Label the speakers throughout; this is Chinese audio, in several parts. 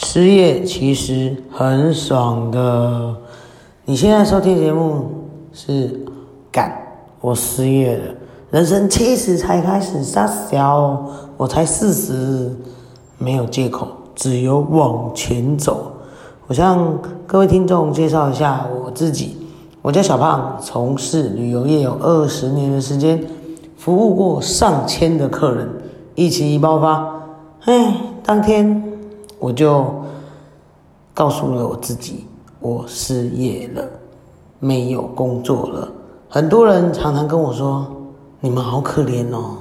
Speaker 1: 失业其实很爽的。你现在收听节目是干，我失业了，人生七十才开始，傻小，我才四十，没有借口，只有往前走。我向各位听众介绍一下我自己，我叫小胖，从事旅游业有二十年的时间，服务过上千的客人。疫情一爆发，唉，当天我就告诉了我自己，我失业了，没有工作了。很多人常常跟我说：“你们好可怜哦，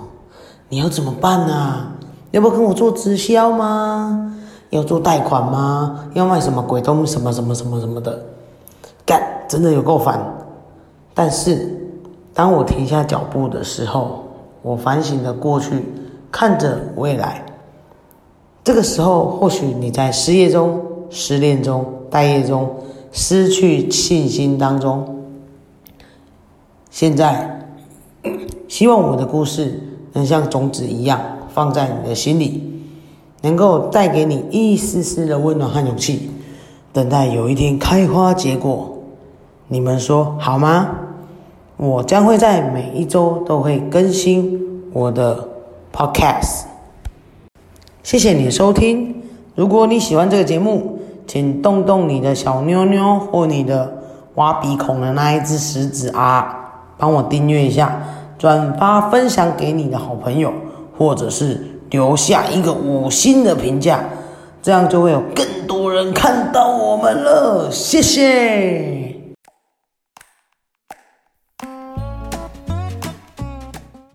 Speaker 1: 你要怎么办啊？要不要跟我做直销吗？要做贷款吗？要卖什么鬼东什么什么什么什么的？干，真的有够烦。但是当我停下脚步的时候，我反省了过去。”看着未来，这个时候或许你在失业中、失恋中、待业中、失去信心当中。现在，希望我的故事能像种子一样放在你的心里，能够带给你一丝丝的温暖和勇气，等待有一天开花结果。你们说好吗？我将会在每一周都会更新我的。Podcast，谢谢你的收听。如果你喜欢这个节目，请动动你的小妞妞或你的挖鼻孔的那一只食指啊，帮我订阅一下，转发分享给你的好朋友，或者是留下一个五星的评价，这样就会有更多人看到我们了。谢谢。